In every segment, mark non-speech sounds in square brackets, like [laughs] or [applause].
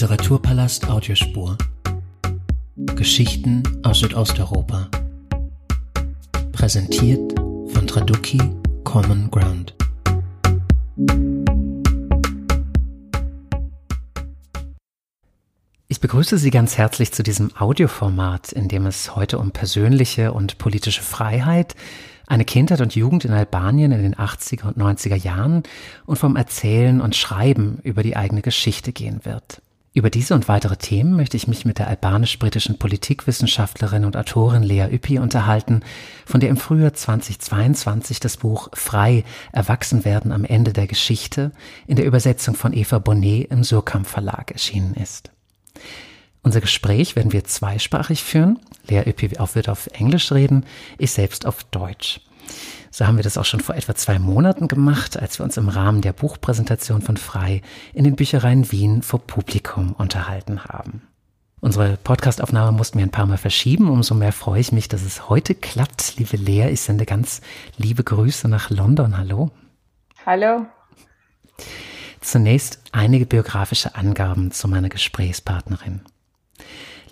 Literaturpalast Audiospur. Geschichten aus Südosteuropa. Präsentiert von Traduki Common Ground. Ich begrüße Sie ganz herzlich zu diesem Audioformat, in dem es heute um persönliche und politische Freiheit, eine Kindheit und Jugend in Albanien in den 80er und 90er Jahren und vom Erzählen und Schreiben über die eigene Geschichte gehen wird. Über diese und weitere Themen möchte ich mich mit der albanisch-britischen Politikwissenschaftlerin und Autorin Lea Üppi unterhalten, von der im Frühjahr 2022 das Buch Frei Erwachsenwerden am Ende der Geschichte in der Übersetzung von Eva Bonnet im Surkamp Verlag erschienen ist. Unser Gespräch werden wir zweisprachig führen. Lea Üppi wird auf Englisch reden, ich selbst auf Deutsch. So haben wir das auch schon vor etwa zwei Monaten gemacht, als wir uns im Rahmen der Buchpräsentation von Frei in den Büchereien Wien vor Publikum unterhalten haben. Unsere Podcastaufnahme mussten wir ein paar Mal verschieben. Umso mehr freue ich mich, dass es heute klappt. Liebe Lea, ich sende ganz liebe Grüße nach London. Hallo. Hallo. Zunächst einige biografische Angaben zu meiner Gesprächspartnerin.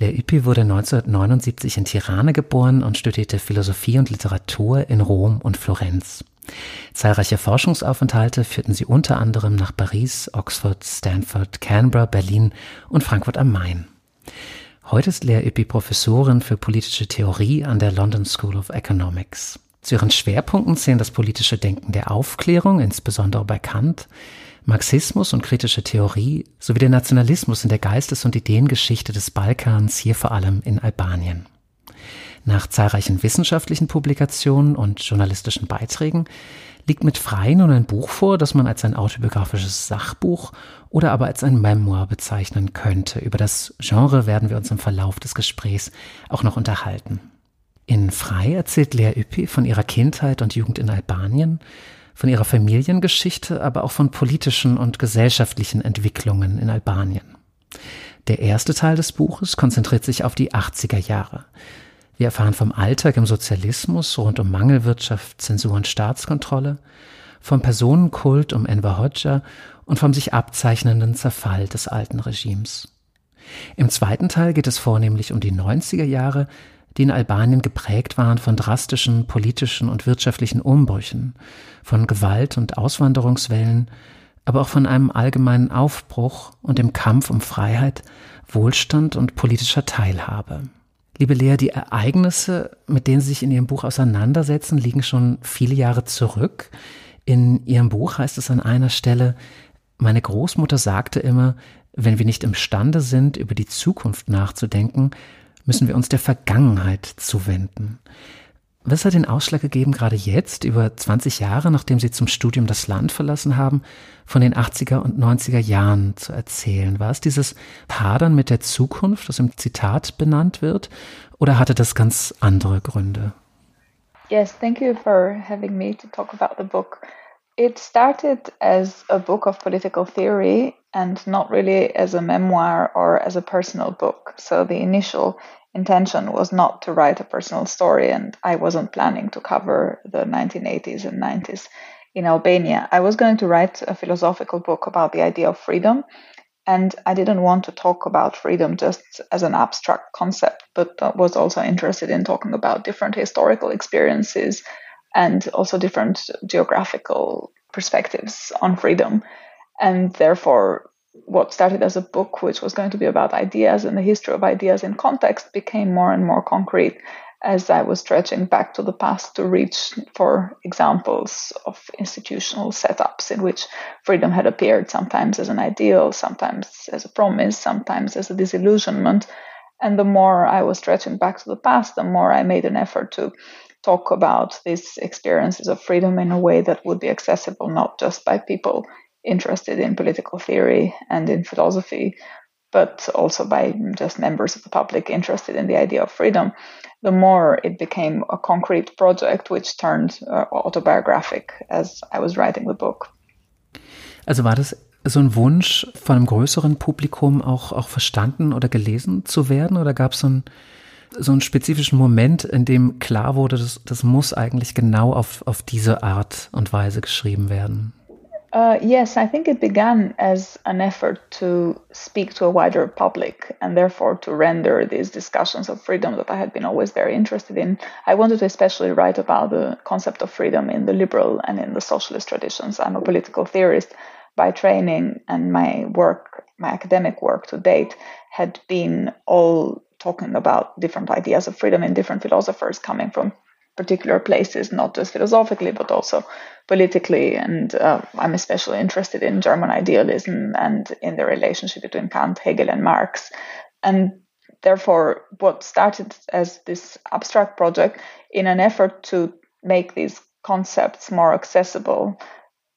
Lea Yppi wurde 1979 in Tirana geboren und studierte Philosophie und Literatur in Rom und Florenz. Zahlreiche Forschungsaufenthalte führten sie unter anderem nach Paris, Oxford, Stanford, Canberra, Berlin und Frankfurt am Main. Heute ist Lea Yppi Professorin für politische Theorie an der London School of Economics. Zu ihren Schwerpunkten zählen das politische Denken der Aufklärung, insbesondere bei Kant, Marxismus und kritische Theorie sowie der Nationalismus in der Geistes- und Ideengeschichte des Balkans, hier vor allem in Albanien. Nach zahlreichen wissenschaftlichen Publikationen und journalistischen Beiträgen liegt mit Frei nun ein Buch vor, das man als ein autobiografisches Sachbuch oder aber als ein Memoir bezeichnen könnte. Über das Genre werden wir uns im Verlauf des Gesprächs auch noch unterhalten. In Frei erzählt Lea Üppi von ihrer Kindheit und Jugend in Albanien, von ihrer Familiengeschichte, aber auch von politischen und gesellschaftlichen Entwicklungen in Albanien. Der erste Teil des Buches konzentriert sich auf die 80er Jahre. Wir erfahren vom Alltag im Sozialismus rund um Mangelwirtschaft, Zensur und Staatskontrolle, vom Personenkult um Enver Hoxha und vom sich abzeichnenden Zerfall des alten Regimes. Im zweiten Teil geht es vornehmlich um die 90er Jahre, die in Albanien geprägt waren von drastischen politischen und wirtschaftlichen Umbrüchen, von Gewalt und Auswanderungswellen, aber auch von einem allgemeinen Aufbruch und dem Kampf um Freiheit, Wohlstand und politischer Teilhabe. Liebe Lea, die Ereignisse, mit denen Sie sich in Ihrem Buch auseinandersetzen, liegen schon viele Jahre zurück. In Ihrem Buch heißt es an einer Stelle, meine Großmutter sagte immer, wenn wir nicht imstande sind, über die Zukunft nachzudenken, müssen wir uns der Vergangenheit zuwenden. Was hat den Ausschlag gegeben, gerade jetzt, über 20 Jahre, nachdem Sie zum Studium das Land verlassen haben, von den 80er und 90er Jahren zu erzählen? War es dieses Hadern mit der Zukunft, das im Zitat benannt wird, oder hatte das ganz andere Gründe? Yes, thank you for having me to talk about the book. It started as a book of political theory and not really as a memoir or as a personal book. So the initial intention was not to write a personal story, and I wasn't planning to cover the 1980s and 90s in Albania. I was going to write a philosophical book about the idea of freedom, and I didn't want to talk about freedom just as an abstract concept, but was also interested in talking about different historical experiences and also different geographical perspectives on freedom. And therefore, what started as a book, which was going to be about ideas and the history of ideas in context, became more and more concrete as I was stretching back to the past to reach for examples of institutional setups in which freedom had appeared sometimes as an ideal, sometimes as a promise, sometimes as a disillusionment. And the more I was stretching back to the past, the more I made an effort to talk about these experiences of freedom in a way that would be accessible not just by people interested in political theory and in philosophy, but also by just members of the public interested in the idea of freedom, the more it became a concrete project which turned uh, autobiographic as I was writing the book. Also war das so ein Wunsch von einem größeren Publikum auch, auch verstanden oder gelesen zu werden? Oder gab es so, ein, so einen spezifischen Moment, in dem klar wurde, das, das muss eigentlich genau auf, auf diese Art und Weise geschrieben werden? Uh, yes, I think it began as an effort to speak to a wider public and therefore to render these discussions of freedom that I had been always very interested in. I wanted to especially write about the concept of freedom in the liberal and in the socialist traditions. I'm a political theorist by training, and my work, my academic work to date, had been all talking about different ideas of freedom and different philosophers coming from particular places, not just philosophically, but also politically. And uh, I'm especially interested in German idealism and in the relationship between Kant, Hegel, and Marx. And therefore, what started as this abstract project in an effort to make these concepts more accessible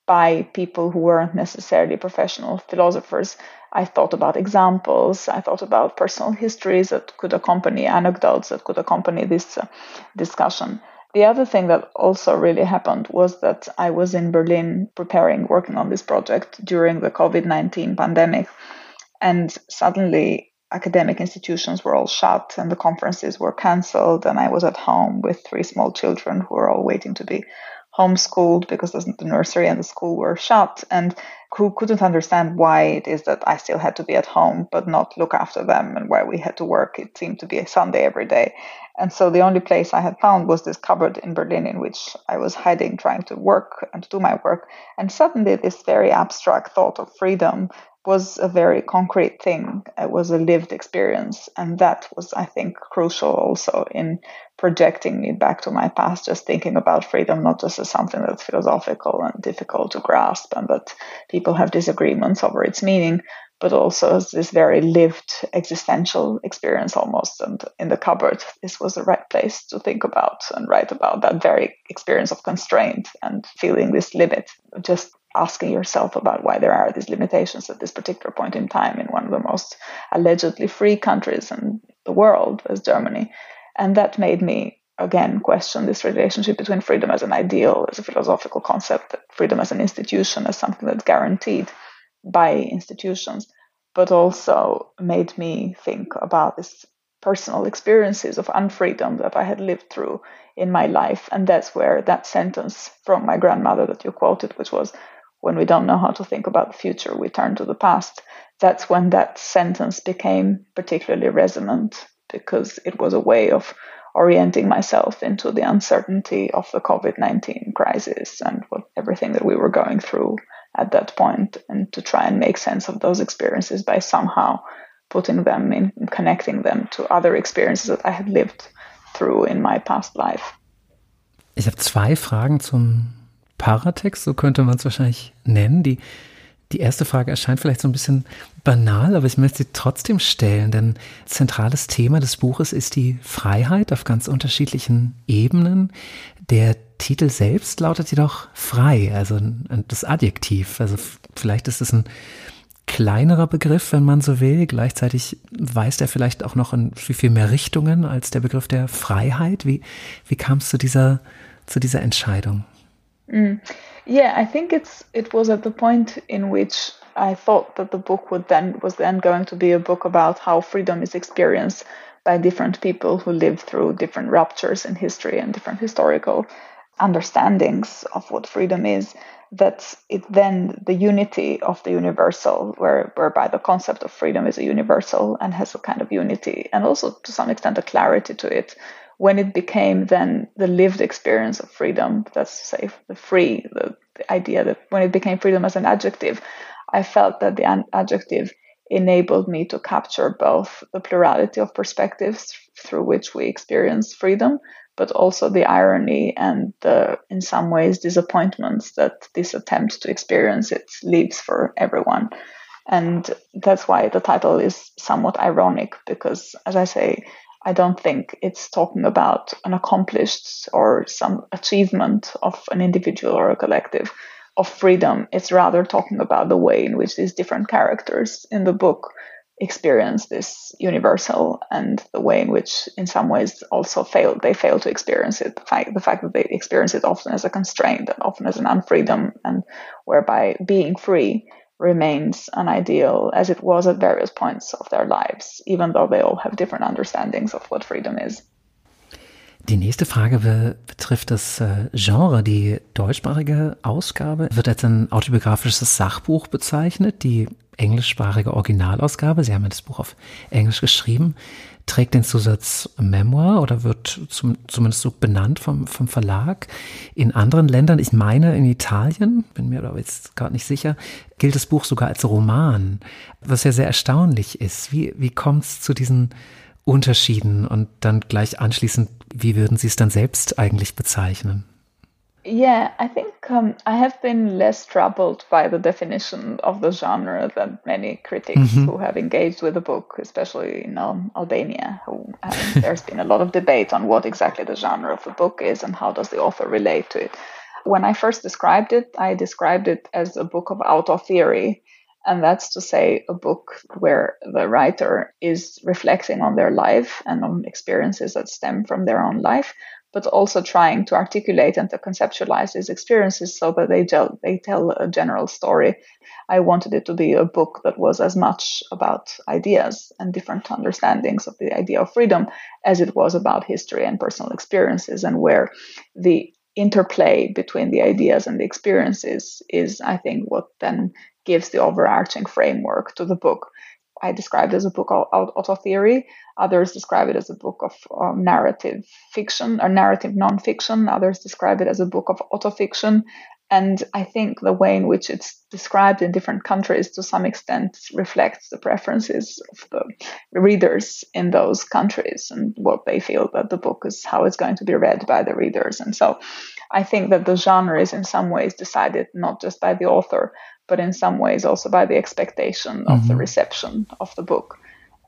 by people who weren't necessarily professional philosophers I thought about examples. I thought about personal histories that could accompany anecdotes that could accompany this uh, discussion. The other thing that also really happened was that I was in Berlin preparing, working on this project during the COVID 19 pandemic. And suddenly, academic institutions were all shut and the conferences were cancelled. And I was at home with three small children who were all waiting to be homeschooled because the nursery and the school were shut and who couldn't understand why it is that I still had to be at home but not look after them and why we had to work. It seemed to be a Sunday every day. And so the only place I had found was this cupboard in Berlin in which I was hiding, trying to work and to do my work. And suddenly, this very abstract thought of freedom was a very concrete thing. It was a lived experience. And that was, I think, crucial also in projecting me back to my past, just thinking about freedom not just as something that's philosophical and difficult to grasp and that people have disagreements over its meaning, but also as this very lived existential experience almost. And in the cupboard, this was the right place to think about and write about that very experience of constraint and feeling this limit. Just asking yourself about why there are these limitations at this particular point in time in one of the most allegedly free countries in the world as Germany. And that made me again question this relationship between freedom as an ideal, as a philosophical concept, freedom as an institution, as something that's guaranteed by institutions, but also made me think about this personal experiences of unfreedom that I had lived through in my life. And that's where that sentence from my grandmother that you quoted, which was, when we don't know how to think about the future, we turn to the past. That's when that sentence became particularly resonant because it was a way of orienting myself into the uncertainty of the COVID 19 crisis and what, everything that we were going through at that point, and to try and make sense of those experiences by somehow putting them in, connecting them to other experiences that I had lived through in my past life. Ich habe zwei Fragen zum Paratext, so könnte man es wahrscheinlich nennen. Die, die erste Frage erscheint vielleicht so ein bisschen banal, aber ich möchte sie trotzdem stellen, denn zentrales Thema des Buches ist die Freiheit auf ganz unterschiedlichen Ebenen. Der Titel selbst lautet jedoch frei, also das Adjektiv. Also vielleicht ist es ein kleinerer Begriff, wenn man so will. Gleichzeitig weist er vielleicht auch noch in viel, viel mehr Richtungen als der Begriff der Freiheit. Wie, wie kam es zu dieser, zu dieser Entscheidung? Mm. Yeah, I think it's it was at the point in which I thought that the book would then was then going to be a book about how freedom is experienced by different people who lived through different ruptures in history and different historical understandings of what freedom is that it then the unity of the universal where whereby the concept of freedom is a universal and has a kind of unity and also to some extent a clarity to it when it became then the lived experience of freedom, that's say the free, the, the idea that when it became freedom as an adjective, I felt that the adjective enabled me to capture both the plurality of perspectives through which we experience freedom, but also the irony and the, in some ways, disappointments that this attempt to experience it leaves for everyone. And that's why the title is somewhat ironic because, as I say, I don't think it's talking about an accomplished or some achievement of an individual or a collective of freedom. It's rather talking about the way in which these different characters in the book experience this universal and the way in which in some ways also fail they fail to experience it the fact, the fact that they experience it often as a constraint and often as an unfreedom and whereby being free remains an ideal as it was at various points of their lives, even though they all have different understandings of what freedom is. Die nächste Frage be betrifft das äh, Genre. Die deutschsprachige Ausgabe wird als ein autobiografisches Sachbuch bezeichnet. Die englischsprachige Originalausgabe, Sie haben ja das Buch auf Englisch geschrieben, trägt den Zusatz Memoir oder wird zum, zumindest so benannt vom, vom Verlag. In anderen Ländern, ich meine in Italien, bin mir aber jetzt gerade nicht sicher, gilt das Buch sogar als Roman, was ja sehr erstaunlich ist. Wie, wie kommt es zu diesen Unterschieden und dann gleich anschließend, wie würden Sie es dann selbst eigentlich bezeichnen? Yeah, I think um, I have been less troubled by the definition of the genre than many critics mm-hmm. who have engaged with the book, especially in um, Albania. Who, um, there's been a lot of debate on what exactly the genre of the book is and how does the author relate to it. When I first described it, I described it as a book of auto theory, and that's to say a book where the writer is reflecting on their life and on experiences that stem from their own life, but also trying to articulate and to conceptualize these experiences so that they tell, they tell a general story. I wanted it to be a book that was as much about ideas and different understandings of the idea of freedom as it was about history and personal experiences, and where the interplay between the ideas and the experiences is, I think, what then gives the overarching framework to the book. I described as a book of auto theory. Others describe it as a book of um, narrative fiction or narrative nonfiction. Others describe it as a book of autofiction. And I think the way in which it's described in different countries to some extent reflects the preferences of the readers in those countries and what they feel that the book is, how it's going to be read by the readers. And so I think that the genre is in some ways decided not just by the author, but in some ways also by the expectation of mm-hmm. the reception of the book.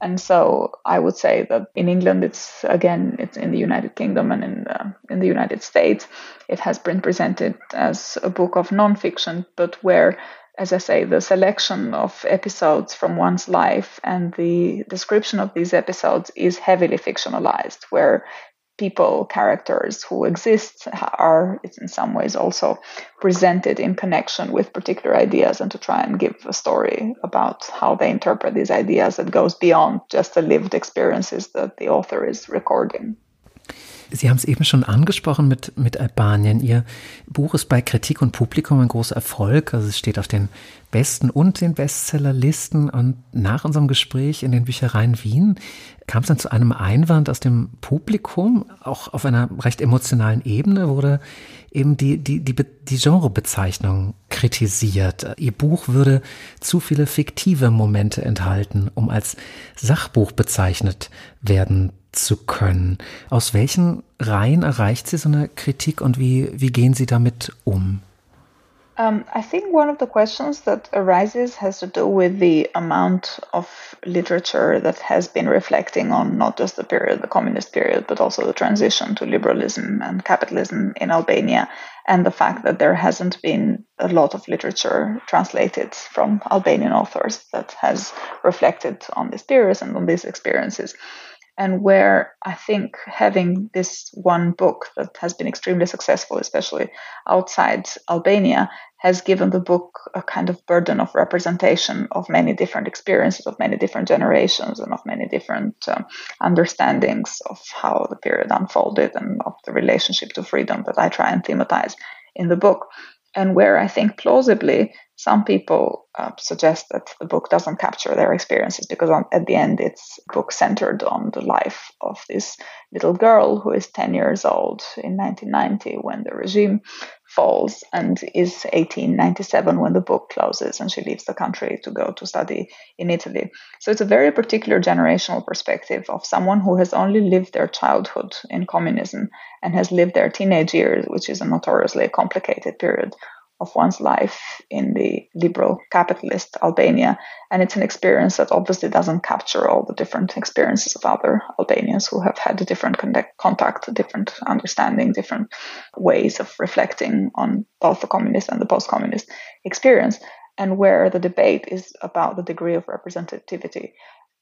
And so I would say that in England, it's again, it's in the United Kingdom and in the, in the United States, it has been presented as a book of nonfiction, but where, as I say, the selection of episodes from one's life and the description of these episodes is heavily fictionalized, where people, characters who exist are in some ways also presented in connection with particular ideas and to try and give a story about how they interpret these ideas that goes beyond just the lived experiences that the author is recording. Sie haben es eben schon angesprochen mit, mit Albanien. Ihr Buch ist bei Kritik und Publikum ein großer Erfolg. Also es steht auf den besten und den Bestsellerlisten. Und nach unserem Gespräch in den Büchereien Wien kam es dann zu einem Einwand aus dem Publikum. Auch auf einer recht emotionalen Ebene wurde eben die, die, die, die Genrebezeichnung kritisiert. Ihr Buch würde zu viele fiktive Momente enthalten, um als Sachbuch bezeichnet werden zu können. Aus welchen Reihen erreicht Sie so eine Kritik und wie, wie gehen Sie damit um? Um, I think one of the questions that arises has to do with the amount of literature that has been reflecting on not just the period, the communist period, but also the transition to liberalism and capitalism in Albania, and the fact that there hasn't been a lot of literature translated from Albanian authors that has reflected on this period and on these experiences and where I think having this one book that has been extremely successful, especially outside Albania, has given the book a kind of burden of representation of many different experiences, of many different generations, and of many different um, understandings of how the period unfolded and of the relationship to freedom that I try and thematize in the book. And where I think plausibly some people uh, suggest that the book doesn't capture their experiences because on, at the end it's a book centered on the life of this little girl who is 10 years old in 1990 when the regime falls and is 1897 when the book closes and she leaves the country to go to study in Italy. So it's a very particular generational perspective of someone who has only lived their childhood in communism and has lived their teenage years, which is a notoriously complicated period of one's life in the liberal capitalist Albania. And it's an experience that obviously doesn't capture all the different experiences of other Albanians who have had a different contact, different understanding, different ways of reflecting on both the communist and the post communist experience. And where the debate is about the degree of representativity.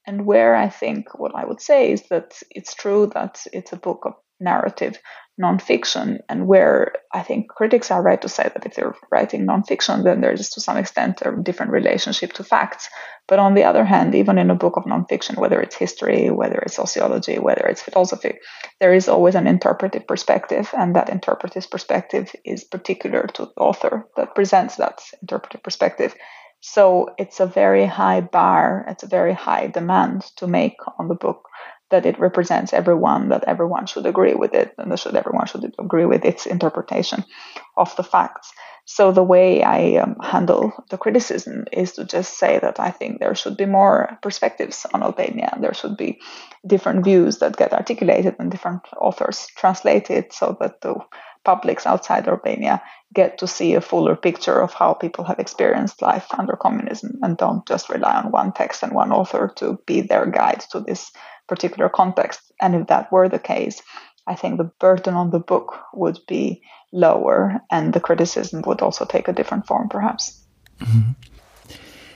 And where I think what I would say is that it's true that it's a book of narrative nonfiction, and where I think critics are right to say that if they're writing nonfiction, then there's to some extent a different relationship to facts. But on the other hand, even in a book of nonfiction, whether it's history, whether it's sociology, whether it's philosophy, there is always an interpretive perspective, and that interpretive perspective is particular to the author that presents that interpretive perspective. So it's a very high bar, it's a very high demand to make on the book that it represents everyone, that everyone should agree with it, and that should everyone should agree with its interpretation of the facts. So the way I um, handle the criticism is to just say that I think there should be more perspectives on Albania. There should be different views that get articulated and different authors translate it so that the publics outside Albania get to see a fuller picture of how people have experienced life under communism and don't just rely on one text and one author to be their guide to this particular context. And if that were the case, I think the burden on the book would be lower and the criticism would also take a different form, perhaps. Mhm.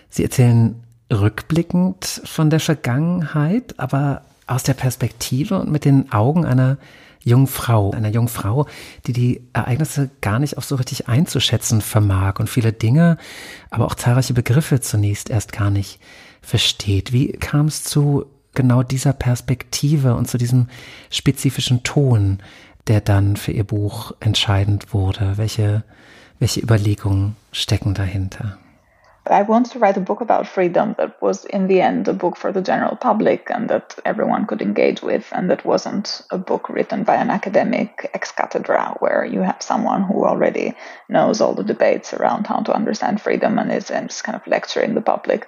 Sie erzählen rückblickend von der Vergangenheit, aber aus der Perspektive und mit den Augen einer jungen Frau, einer jungen Frau, die die Ereignisse gar nicht auch so richtig einzuschätzen vermag und viele Dinge, aber auch zahlreiche Begriffe zunächst erst gar nicht versteht. Wie kam es zu genau dieser Perspektive und zu diesem spezifischen Ton, der dann für ihr Buch entscheidend wurde? Welche, welche Überlegungen stecken dahinter? I wanted to write a book about freedom that was, in the end, a book for the general public and that everyone could engage with, and that wasn't a book written by an academic ex cathedra where you have someone who already knows all the debates around how to understand freedom and is, and is kind of lecturing the public.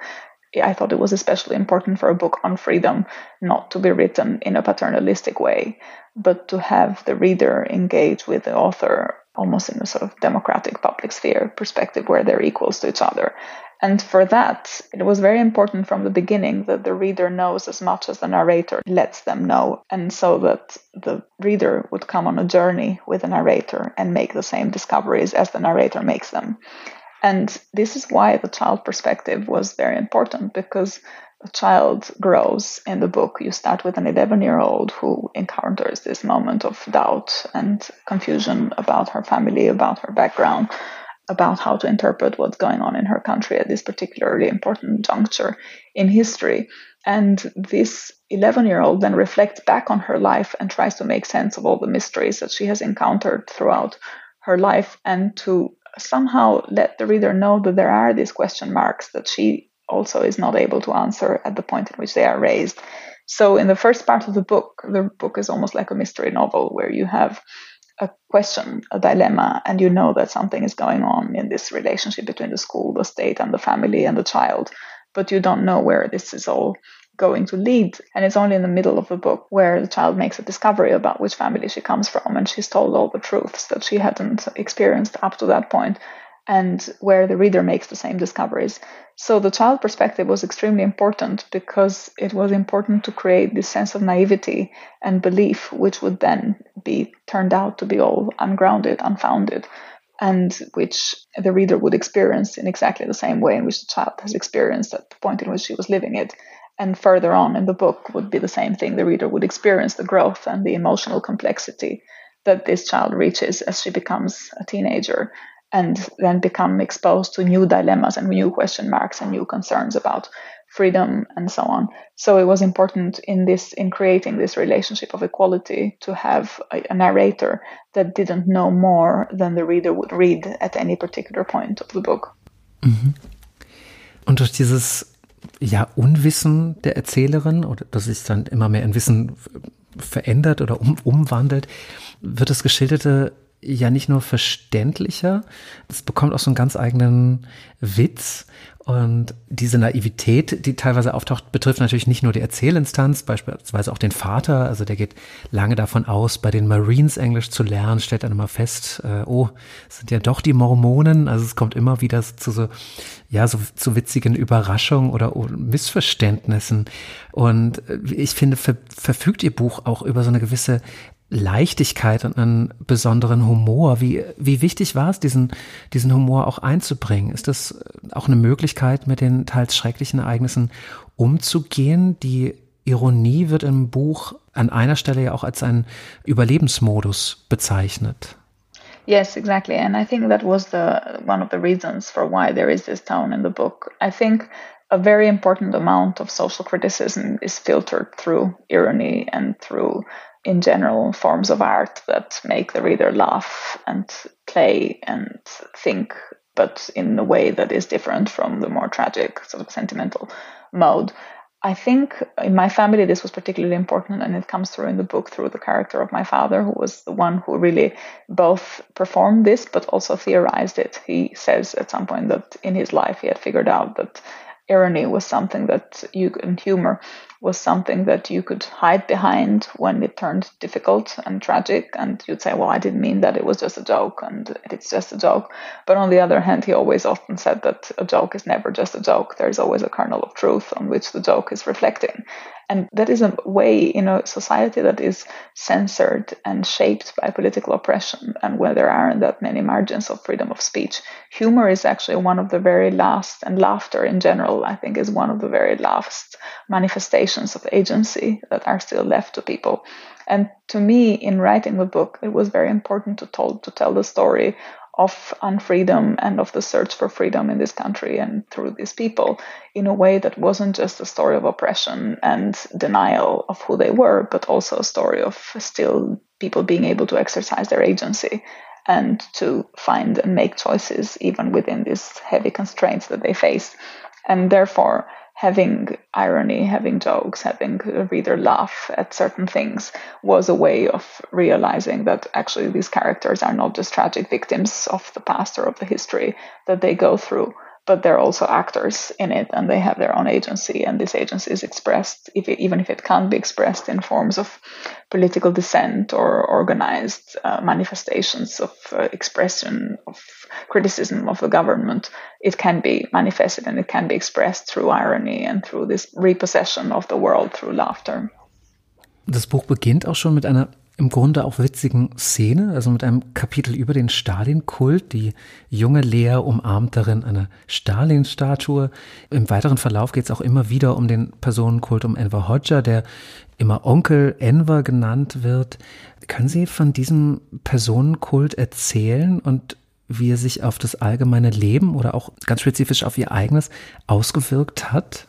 I thought it was especially important for a book on freedom not to be written in a paternalistic way, but to have the reader engage with the author almost in a sort of democratic public sphere perspective where they're equals to each other. And for that, it was very important from the beginning that the reader knows as much as the narrator lets them know. And so that the reader would come on a journey with the narrator and make the same discoveries as the narrator makes them. And this is why the child perspective was very important because a child grows in the book. You start with an 11 year old who encounters this moment of doubt and confusion about her family, about her background, about how to interpret what's going on in her country at this particularly important juncture in history. And this 11 year old then reflects back on her life and tries to make sense of all the mysteries that she has encountered throughout her life and to somehow let the reader know that there are these question marks that she also is not able to answer at the point in which they are raised. So, in the first part of the book, the book is almost like a mystery novel where you have a question, a dilemma, and you know that something is going on in this relationship between the school, the state, and the family and the child, but you don't know where this is all going to lead. And it's only in the middle of the book where the child makes a discovery about which family she comes from, and she's told all the truths that she hadn't experienced up to that point, and where the reader makes the same discoveries. So the child perspective was extremely important because it was important to create this sense of naivety and belief, which would then be turned out to be all ungrounded, unfounded and which the reader would experience in exactly the same way in which the child has experienced at the point in which she was living it and further on in the book would be the same thing. The reader would experience the growth and the emotional complexity that this child reaches as she becomes a teenager and then become exposed to new dilemmas and new question marks and new concerns about freedom and so on. So it was important in this in creating this relationship of equality to have a, a narrator that didn't know more than the reader would read at any particular point of the book. Mhm. Und durch dieses ja, Unwissen der Erzählerin oder dass sich dann immer mehr in Wissen verändert oder um, umwandelt, wird das Geschilderte ja nicht nur verständlicher, es bekommt auch so einen ganz eigenen Witz und diese Naivität, die teilweise auftaucht, betrifft natürlich nicht nur die Erzählinstanz, beispielsweise auch den Vater. Also der geht lange davon aus, bei den Marines Englisch zu lernen, stellt dann immer fest, äh, oh, sind ja doch die Mormonen. Also es kommt immer wieder zu so, ja, so zu witzigen Überraschungen oder Missverständnissen. Und äh, ich finde, ver verfügt ihr Buch auch über so eine gewisse Leichtigkeit und einen besonderen Humor. Wie, wie wichtig war es, diesen, diesen Humor auch einzubringen? Ist das auch eine Möglichkeit, mit den teils schrecklichen Ereignissen umzugehen, die Ironie wird im Buch an einer Stelle ja auch als ein Überlebensmodus bezeichnet. Yes, exactly. And I think that was the one of the reasons for why there is this tone in the book. I think a very important amount of social criticism is filtered through irony and through in general forms of art that make the reader laugh and play and think but in a way that is different from the more tragic sort of sentimental mode I think in my family this was particularly important, and it comes through in the book through the character of my father, who was the one who really both performed this but also theorized it. He says at some point that in his life he had figured out that irony was something that you and humor was something that you could hide behind when it turned difficult and tragic and you'd say well i didn't mean that. It was just a joke and it's just a joke. But on the other hand he always often said that a joke is never just a joke. There's always a kernel of truth on which the joke is reflecting and that is a way in a society that is censored and shaped by political oppression and where there aren't that many margins of freedom of speech. Humor is actually one of the very last, and laughter in general, I think, is one of the very last manifestations of agency that are still left to people. And to me, in writing the book, it was very important to, tell to tell the story of unfreedom and of the search for freedom in this country and through these people in a way that wasn't just a story of oppression and denial of who they were, but also a story of still people being able to exercise their agency and to find and make choices even within these heavy constraints that they face. And therefore, having irony, having jokes, having a reader laugh at certain things was a way of realizing that actually these characters are not just tragic victims of the past or of the history that they go through, but they're also actors in it and they have their own agency and this agency is expressed if it, even if it can't be expressed in forms of political dissent or organized uh, manifestations of uh, expression of criticism of the government it can be manifested and it can be expressed through irony and through this repossession of the world through laughter. Das Buch beginnt auch schon mit einer im Grunde auch witzigen Szene, also mit einem Kapitel über den Stalin-Kult. Die junge Lea umarmt darin eine Stalin-Statue. Im weiteren Verlauf geht es auch immer wieder um den Personenkult um Enver Hoxha, der immer Onkel Enver genannt wird. Können Sie von diesem Personenkult erzählen und wie er sich auf das allgemeine Leben oder auch ganz spezifisch auf Ihr eigenes ausgewirkt hat?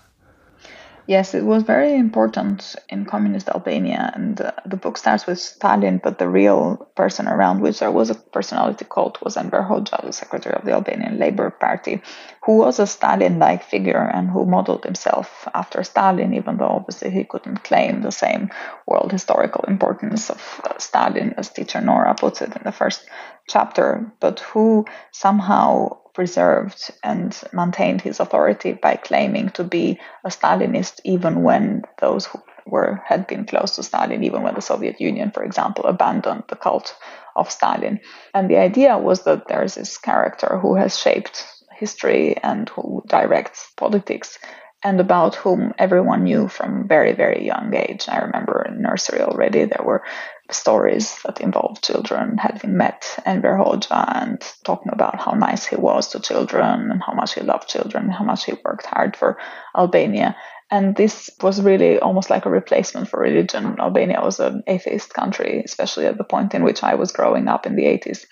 Yes, it was very important in communist Albania. And uh, the book starts with Stalin, but the real person around which there was a personality cult was Enver Hoxha, the secretary of the Albanian Labour Party, who was a Stalin like figure and who modeled himself after Stalin, even though obviously he couldn't claim the same world historical importance of uh, Stalin, as teacher Nora puts it in the first chapter, but who somehow preserved and maintained his authority by claiming to be a Stalinist, even when those who were had been close to Stalin, even when the Soviet Union, for example, abandoned the cult of Stalin. And the idea was that there's this character who has shaped history and who directs politics and about whom everyone knew from very very young age i remember in nursery already there were stories that involved children having met Enver Hoxha and talking about how nice he was to children and how much he loved children, and how much he worked hard for Albania. And this was really almost like a replacement for religion. Albania was an atheist country, especially at the point in which I was growing up in the 80s.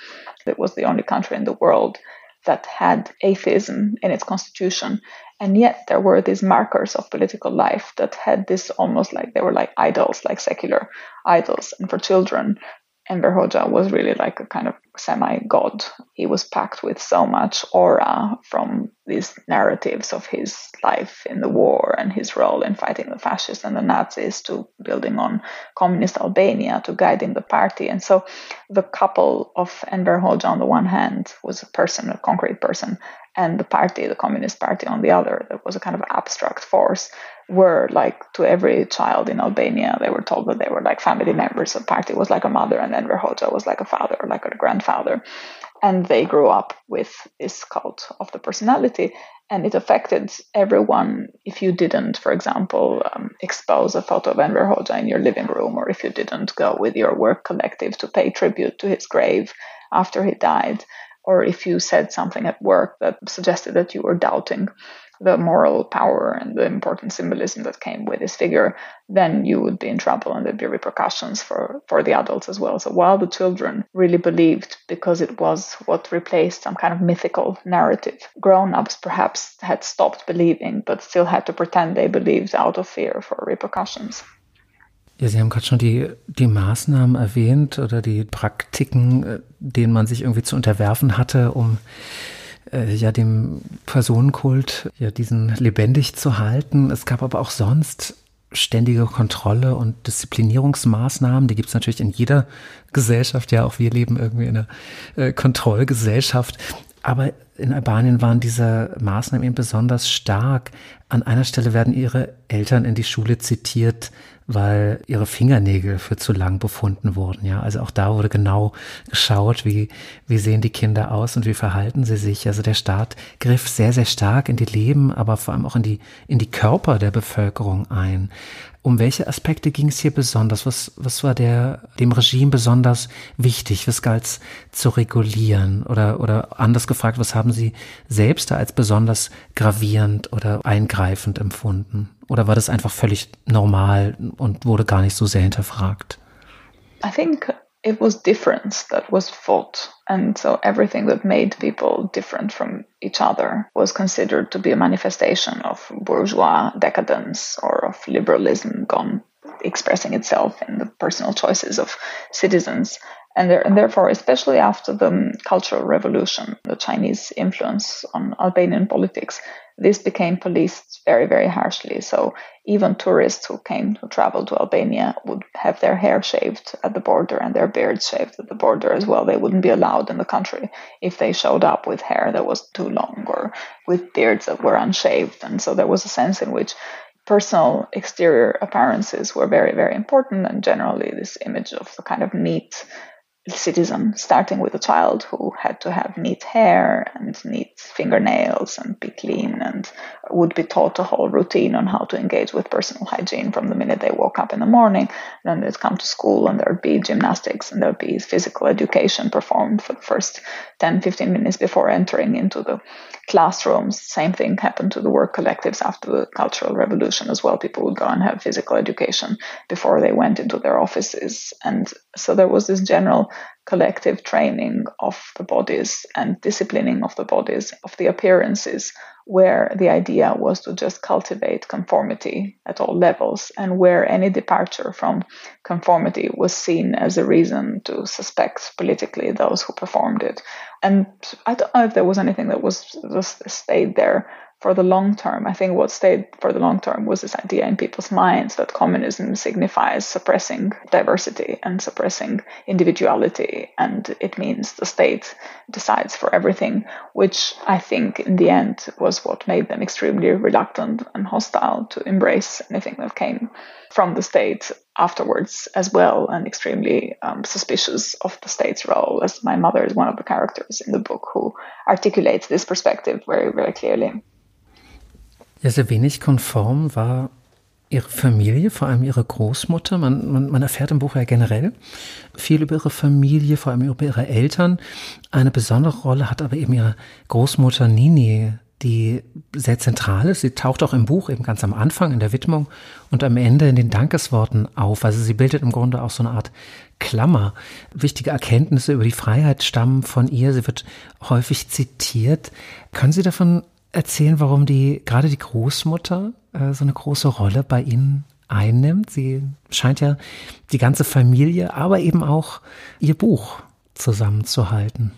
It was the only country in the world that had atheism in its constitution. And yet there were these markers of political life that had this almost like they were like idols, like secular idols. And for children, Enver Hoxha was really like a kind of semi god. He was packed with so much aura from these narratives of his life in the war and his role in fighting the fascists and the Nazis to building on communist Albania to guiding the party. And so the couple of Enver Hoxha on the one hand was a person, a concrete person, and the party, the Communist Party on the other, that was a kind of abstract force, were like to every child in Albania, they were told that they were like family members. The party was like a mother, and Enver Hoxha was like a father, like a grandfather. And they grew up with this cult of the personality, and it affected everyone. If you didn't, for example, um, expose a photo of Enver Hoxha in your living room, or if you didn't go with your work collective to pay tribute to his grave after he died, or if you said something at work that suggested that you were doubting the moral power and the important symbolism that came with this figure, then you would be in trouble and there'd be repercussions for, for the adults as well. So while the children really believed because it was what replaced some kind of mythical narrative, grown ups perhaps had stopped believing but still had to pretend they believed out of fear for repercussions. Ja, Sie haben gerade schon die, die Maßnahmen erwähnt oder die Praktiken, äh, denen man sich irgendwie zu unterwerfen hatte, um äh, ja dem Personenkult ja diesen lebendig zu halten. Es gab aber auch sonst ständige Kontrolle und Disziplinierungsmaßnahmen, die gibt es natürlich in jeder Gesellschaft, ja auch wir leben irgendwie in einer äh, Kontrollgesellschaft. Aber in Albanien waren diese Maßnahmen eben besonders stark. An einer Stelle werden ihre Eltern in die Schule zitiert, weil ihre Fingernägel für zu lang befunden wurden. Ja, also auch da wurde genau geschaut, wie, wie sehen die Kinder aus und wie verhalten sie sich. Also der Staat griff sehr, sehr stark in die Leben, aber vor allem auch in die, in die Körper der Bevölkerung ein. Um welche Aspekte ging es hier besonders? Was, was war der, dem Regime besonders wichtig? Was galt zu regulieren? Oder, oder anders gefragt, was haben Sie selbst da als besonders gravierend oder eingreifend empfunden? Oder war das einfach völlig normal und wurde gar nicht so sehr hinterfragt? I think it was difference that was fought. And so everything that made people different from each other was considered to be a manifestation of bourgeois decadence or of liberalism gone expressing itself in the personal choices of citizens. And, there, and, therefore, especially after the um, Cultural Revolution, the Chinese influence on Albanian politics this became policed very, very harshly. So even tourists who came to travel to Albania would have their hair shaved at the border and their beards shaved at the border as well. They wouldn't be allowed in the country if they showed up with hair that was too long or with beards that were unshaved. And so there was a sense in which personal exterior appearances were very, very important. And generally, this image of the kind of neat citizen, starting with a child who had to have neat hair and neat fingernails and be clean and would be taught a whole routine on how to engage with personal hygiene from the minute they woke up in the morning. Then they'd come to school and there'd be gymnastics and there'd be physical education performed for the first 10, 15 minutes before entering into the classrooms. Same thing happened to the work collectives after the Cultural Revolution as well. People would go and have physical education before they went into their offices. And so there was this general collective training of the bodies and disciplining of the bodies, of the appearances, where the idea was to just cultivate conformity at all levels, and where any departure from conformity was seen as a reason to suspect politically those who performed it. And I don't know if there was anything that was just stayed there for the long term. I think what stayed for the long term was this idea in people's minds that communism signifies suppressing diversity and suppressing individuality, and it means the state decides for everything, which I think in the end was what made them extremely reluctant and hostile to embrace anything that came from the state afterwards as well, and extremely um, suspicious of the state's role. As my mother is one of the characters in the book who articulates this perspective very, very clearly. Ja, sehr wenig konform war ihre Familie, vor allem ihre Großmutter. Man, man, man erfährt im Buch ja generell viel über ihre Familie, vor allem über ihre Eltern. Eine besondere Rolle hat aber eben ihre Großmutter Nini, die sehr zentral ist. Sie taucht auch im Buch eben ganz am Anfang in der Widmung und am Ende in den Dankesworten auf. Also sie bildet im Grunde auch so eine Art Klammer. Wichtige Erkenntnisse über die Freiheit stammen von ihr. Sie wird häufig zitiert. Können Sie davon erzählen, warum die gerade die Großmutter äh, so eine große Rolle bei Ihnen einnimmt? Sie scheint ja die ganze Familie, aber eben auch ihr Buch zusammenzuhalten.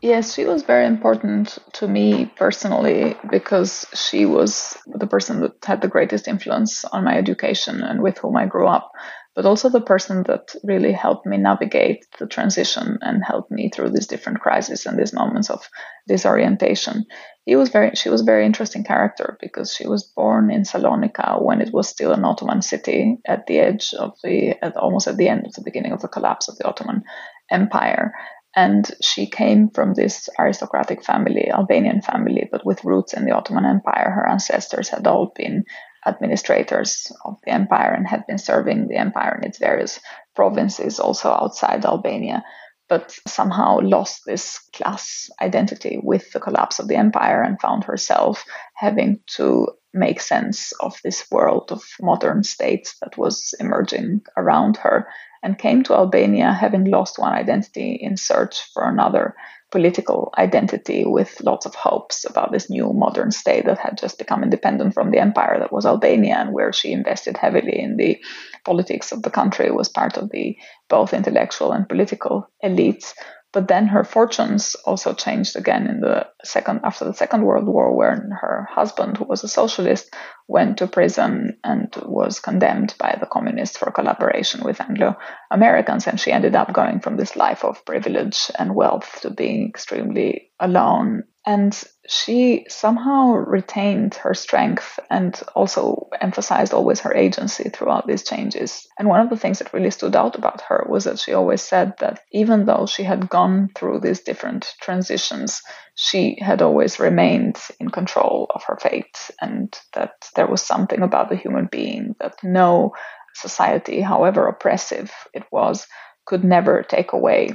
Yes, she was very important to me personally because she was the person that had the greatest influence on my education and with whom I grew up. but also the person that really helped me navigate the transition and helped me through these different crises and these moments of disorientation. He was very, she was a very interesting character because she was born in Salonika when it was still an Ottoman city at the edge of the, at almost at the end of the beginning of the collapse of the Ottoman Empire. And she came from this aristocratic family, Albanian family, but with roots in the Ottoman Empire. Her ancestors had all been administrators of the empire and had been serving the empire in its various provinces also outside Albania. But somehow lost this class identity with the collapse of the empire and found herself having to make sense of this world of modern states that was emerging around her and came to Albania having lost one identity in search for another political identity with lots of hopes about this new modern state that had just become independent from the empire that was Albania and where she invested heavily in the politics of the country was part of the both intellectual and political elites but then her fortunes also changed again in the second after the Second World War, when her husband, who was a socialist, went to prison and was condemned by the communists for collaboration with Anglo Americans, and she ended up going from this life of privilege and wealth to being extremely alone and she somehow retained her strength and also emphasized always her agency throughout these changes. And one of the things that really stood out about her was that she always said that even though she had gone through these different transitions, she had always remained in control of her fate, and that there was something about the human being that no society, however oppressive it was, could never take away.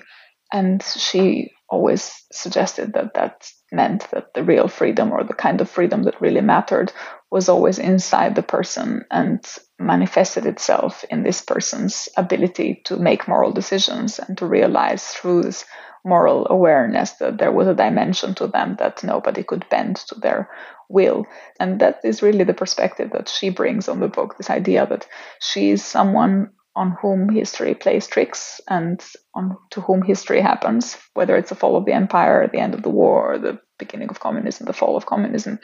And she always suggested that that meant that the real freedom or the kind of freedom that really mattered was always inside the person and manifested itself in this person's ability to make moral decisions and to realize through this moral awareness that there was a dimension to them that nobody could bend to their will. And that is really the perspective that she brings on the book this idea that she is someone on whom history plays tricks and on to whom history happens, whether it's the fall of the empire, the end of the war, the beginning of communism, the fall of communism.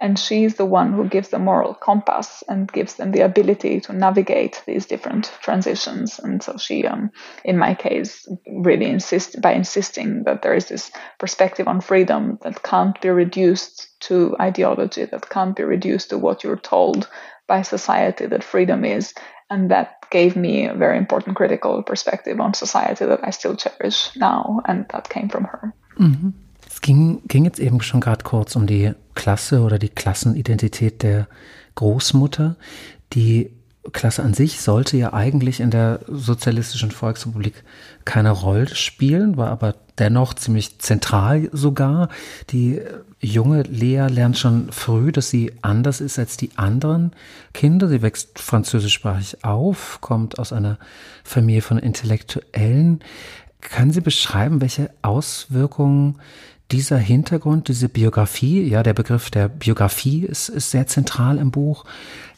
And she's the one who gives the moral compass and gives them the ability to navigate these different transitions. And so she, um, in my case, really insists by insisting that there is this perspective on freedom that can't be reduced to ideology, that can't be reduced to what you're told by society that freedom is, and that gave me a very important critical perspective on society that I still cherish now, and that came from her. Mhm. Es ging, ging jetzt eben schon gerade kurz um die Klasse oder die Klassenidentität der Großmutter. Die Klasse an sich sollte ja eigentlich in der Sozialistischen Volksrepublik keine Rolle spielen, war aber dennoch ziemlich zentral sogar. Die junge Lea lernt schon früh, dass sie anders ist als die anderen Kinder. Sie wächst französischsprachig auf, kommt aus einer Familie von Intellektuellen. Kann sie beschreiben, welche Auswirkungen dieser Hintergrund, diese Biografie, ja, der Begriff der Biografie ist, ist sehr zentral im Buch,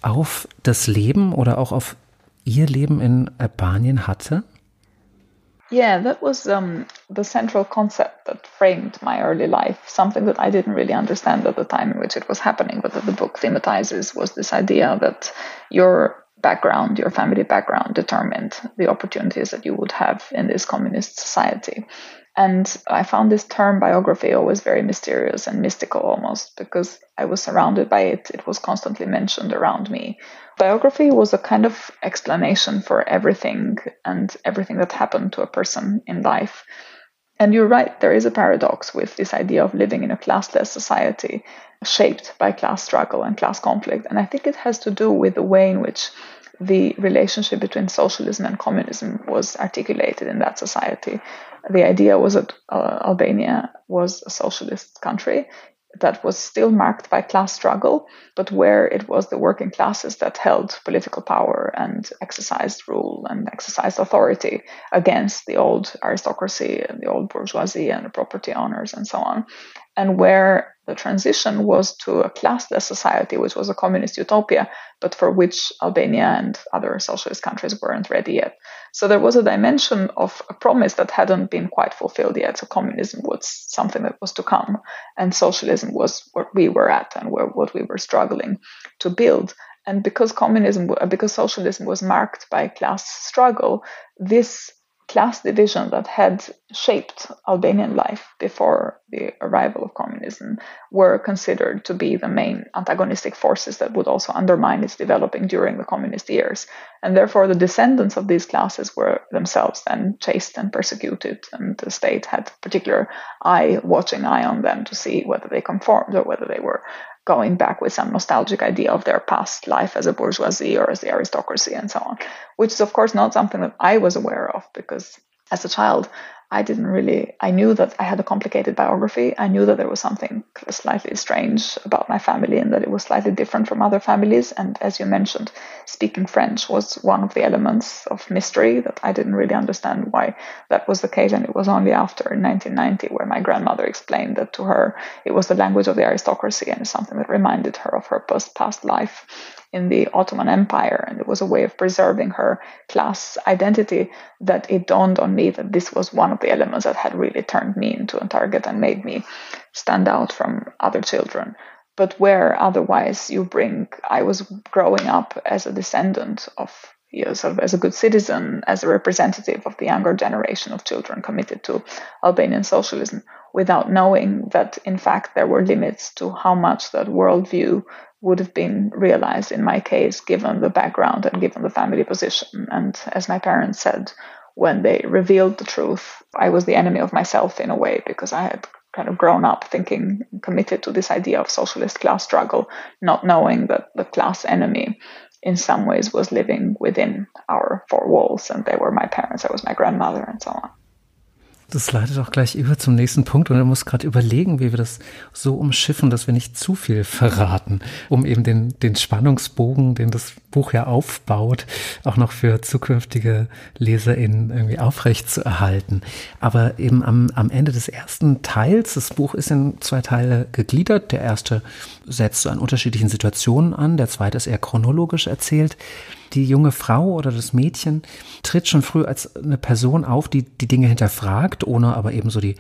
auf das Leben oder auch auf ihr Leben in Albanien hatte? Yeah, that was um, the central concept that framed my early life. Something that I didn't really understand at the time in which it was happening, but that the book thematizes was this idea that your background, your family background, determined the opportunities that you would have in this communist society. And I found this term biography always very mysterious and mystical almost because I was surrounded by it. It was constantly mentioned around me. Biography was a kind of explanation for everything and everything that happened to a person in life. And you're right, there is a paradox with this idea of living in a classless society shaped by class struggle and class conflict. And I think it has to do with the way in which the relationship between socialism and communism was articulated in that society the idea was that uh, Albania was a socialist country that was still marked by class struggle, but where it was the working classes that held political power and exercised rule and exercised authority against the old aristocracy and the old bourgeoisie and the property owners and so on. And where the transition was to a classless society, which was a communist utopia, but for which Albania and other socialist countries weren't ready yet. So there was a dimension of a promise that hadn't been quite fulfilled yet. So communism was something that was to come, and socialism was what we were at and where, what we were struggling to build. And because communism, because socialism was marked by class struggle, this class division that had shaped Albanian life before the arrival of communism were considered to be the main antagonistic forces that would also undermine its developing during the communist years. And therefore, the descendants of these classes were themselves then chased and persecuted, and the state had a particular eye, watching eye on them to see whether they conformed or whether they were going back with some nostalgic idea of their past life as a bourgeoisie or as the aristocracy and so on, which is, of course, not something that I was aware of because as a child, I didn't really, I knew that I had a complicated biography. I knew that there was something slightly strange about my family and that it was slightly different from other families. And as you mentioned, speaking French was one of the elements of mystery that I didn't really understand why that was the case. And it was only after 1990 where my grandmother explained that to her it was the language of the aristocracy and something that reminded her of her past life in the Ottoman Empire, and it was a way of preserving her class identity that it dawned on me that this was one of the elements that had really turned me into a target and made me stand out from other children. But where otherwise you bring, I was growing up as a descendant of you know, sort of as a good citizen, as a representative of the younger generation of children committed to Albanian socialism, without knowing that in fact there were limits to how much that worldview would have been realized in my case, given the background and given the family position. And as my parents said, when they revealed the truth, I was the enemy of myself in a way because I had kind of grown up thinking, committed to this idea of socialist class struggle, not knowing that the class enemy in some ways was living within our four walls and they were my parents, I was my grandmother, and so on. Das leitet auch gleich über zum nächsten Punkt und er muss gerade überlegen, wie wir das so umschiffen, dass wir nicht zu viel verraten, um eben den, den Spannungsbogen, den das Buch ja aufbaut, auch noch für zukünftige LeserInnen irgendwie aufrecht zu erhalten. Aber eben am, am Ende des ersten Teils, das Buch ist in zwei Teile gegliedert. Der erste setzt so an unterschiedlichen Situationen an, der zweite ist eher chronologisch erzählt die junge Frau oder das Mädchen tritt schon früh als eine Person auf, die die Dinge hinterfragt, ohne aber eben so die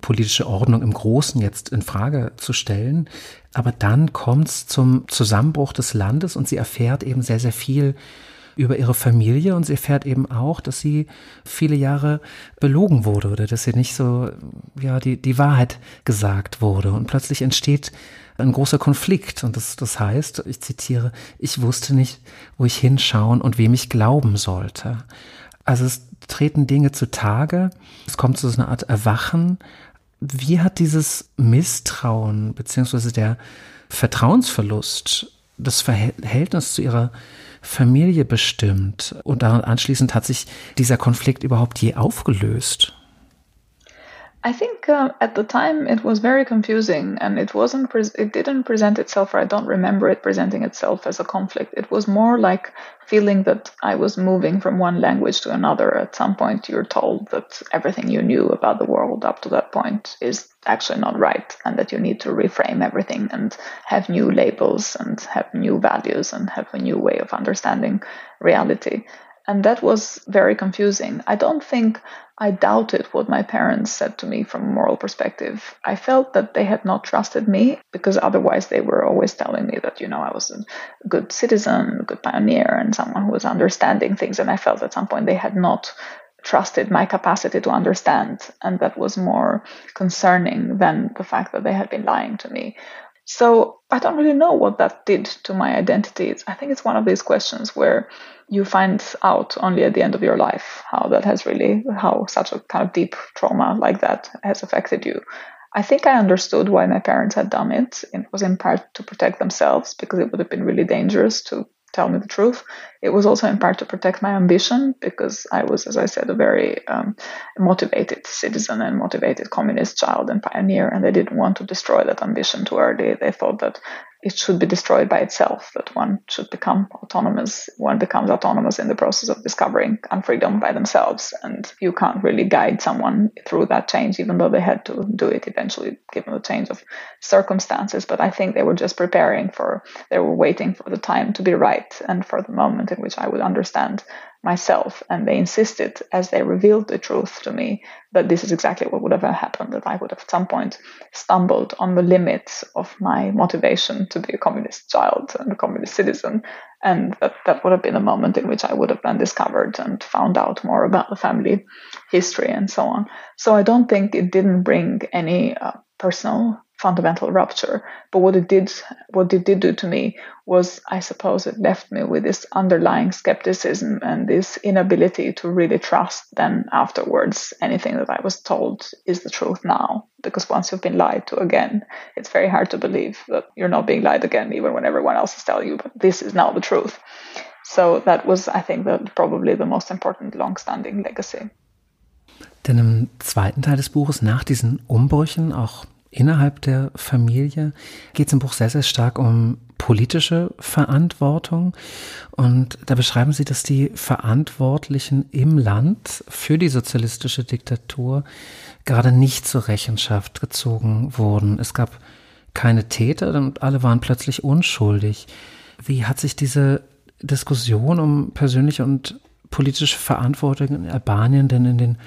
politische Ordnung im Großen jetzt in Frage zu stellen. Aber dann kommt es zum Zusammenbruch des Landes und sie erfährt eben sehr, sehr viel über ihre Familie und sie erfährt eben auch, dass sie viele Jahre belogen wurde oder dass sie nicht so, ja, die, die Wahrheit gesagt wurde. Und plötzlich entsteht ein großer Konflikt. Und das, das heißt, ich zitiere, ich wusste nicht, wo ich hinschauen und wem ich glauben sollte. Also es treten Dinge zutage, es kommt zu so einer Art Erwachen. Wie hat dieses Misstrauen beziehungsweise der Vertrauensverlust das Verhältnis zu ihrer Familie bestimmt? Und anschließend hat sich dieser Konflikt überhaupt je aufgelöst? I think uh, at the time it was very confusing, and it wasn't. Pre- it didn't present itself, or I don't remember it presenting itself as a conflict. It was more like feeling that I was moving from one language to another. At some point, you're told that everything you knew about the world up to that point is actually not right, and that you need to reframe everything and have new labels and have new values and have a new way of understanding reality. And that was very confusing. I don't think I doubted what my parents said to me from a moral perspective. I felt that they had not trusted me because otherwise they were always telling me that, you know, I was a good citizen, a good pioneer, and someone who was understanding things. And I felt at some point they had not trusted my capacity to understand. And that was more concerning than the fact that they had been lying to me. So I don't really know what that did to my identity. I think it's one of these questions where you find out only at the end of your life how that has really, how such a kind of deep trauma like that has affected you. I think I understood why my parents had done it. It was in part to protect themselves because it would have been really dangerous to tell me the truth. It was also in part to protect my ambition because I was, as I said, a very um, motivated citizen and motivated communist child and pioneer, and they didn't want to destroy that ambition too early. They thought that it should be destroyed by itself, that one should become autonomous. One becomes autonomous in the process of discovering freedom by themselves. And you can't really guide someone through that change, even though they had to do it eventually, given the change of circumstances. But I think they were just preparing for, they were waiting for the time to be right and for the moment in which I would understand myself. And they insisted, as they revealed the truth to me, that this is exactly what would have happened, that I would have at some point stumbled on the limits of my motivation to be a communist child and a communist citizen. And that, that would have been a moment in which I would have been discovered and found out more about the family history and so on. So I don't think it didn't bring any uh, personal fundamental rupture. But what it did, what it did do to me was, I suppose, it left me with this underlying skepticism and this inability to really trust then afterwards anything that I was told is the truth now. Because once you've been lied to again, it's very hard to believe that you're not being lied again, even when everyone else is telling you, but this is now the truth. So that was, I think, the, probably the most important long-standing legacy. Denn im zweiten Teil des Buches, nach diesen Umbrüchen, auch innerhalb der Familie, geht es im Buch sehr, sehr stark um politische Verantwortung. Und da beschreiben Sie, dass die Verantwortlichen im Land für die sozialistische Diktatur gerade nicht zur Rechenschaft gezogen wurden. Es gab keine Täter und alle waren plötzlich unschuldig. Wie hat sich diese Diskussion um persönliche und politische Verantwortung in Albanien denn in den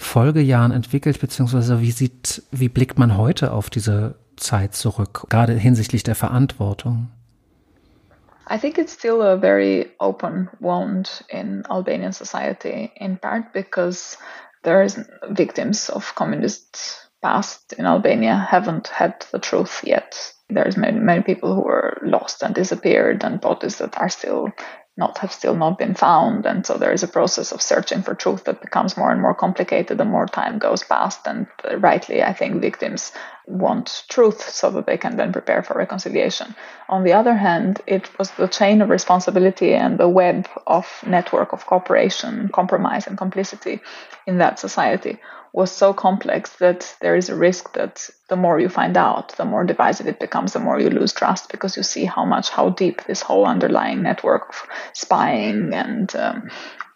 Folgejahren entwickelt, beziehungsweise wie sieht, wie blickt man heute auf diese Zeit zurück, gerade hinsichtlich der Verantwortung? I think it's still a very open wound in Albanian society, in part because there is victims of communist past in Albania haven't had the truth yet. There's many many people who were lost and disappeared, and bodies that are still not have still not been found. And so there is a process of searching for truth that becomes more and more complicated the more time goes past. And rightly i think victims want truth so that they can then prepare for reconciliation. On the other hand it was the chain of responsibility and the web of network of cooperation compromise and complicity in that society was so complex that there is a risk that the more you find out, the more divisive it becomes, the more you lose trust because you see how much, how deep this whole underlying network of spying and um,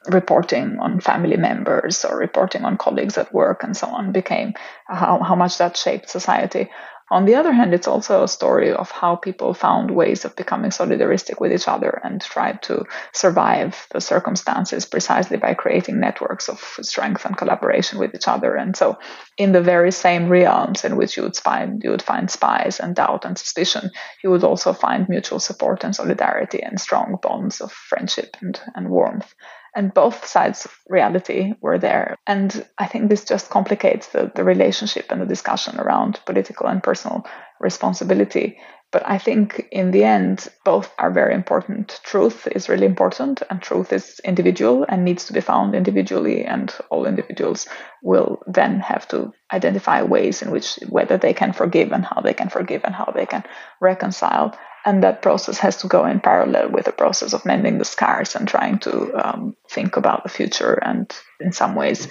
reporting on family members or reporting on colleagues at work and so on became, how, how much that shaped society. On the other hand, it's also a story of how people found ways of becoming solidaristic with each other and tried to survive the circumstances precisely by creating networks of strength and collaboration with each other. And so, in the very same realms in which you would find you would find spies and doubt and suspicion, you would also find mutual support and solidarity and strong bonds of friendship and, and warmth and both sides of reality were there. And I think this just complicates the, the relationship and the discussion around political and personal responsibility. But I think in the end, both are very important. Truth is really important, and truth is individual and needs to be found individually. And all individuals will then have to identify ways in which whether they can forgive and how they can forgive and how they can reconcile and that process has to go in parallel with the process of mending the scars and trying to um, think about the future and in some ways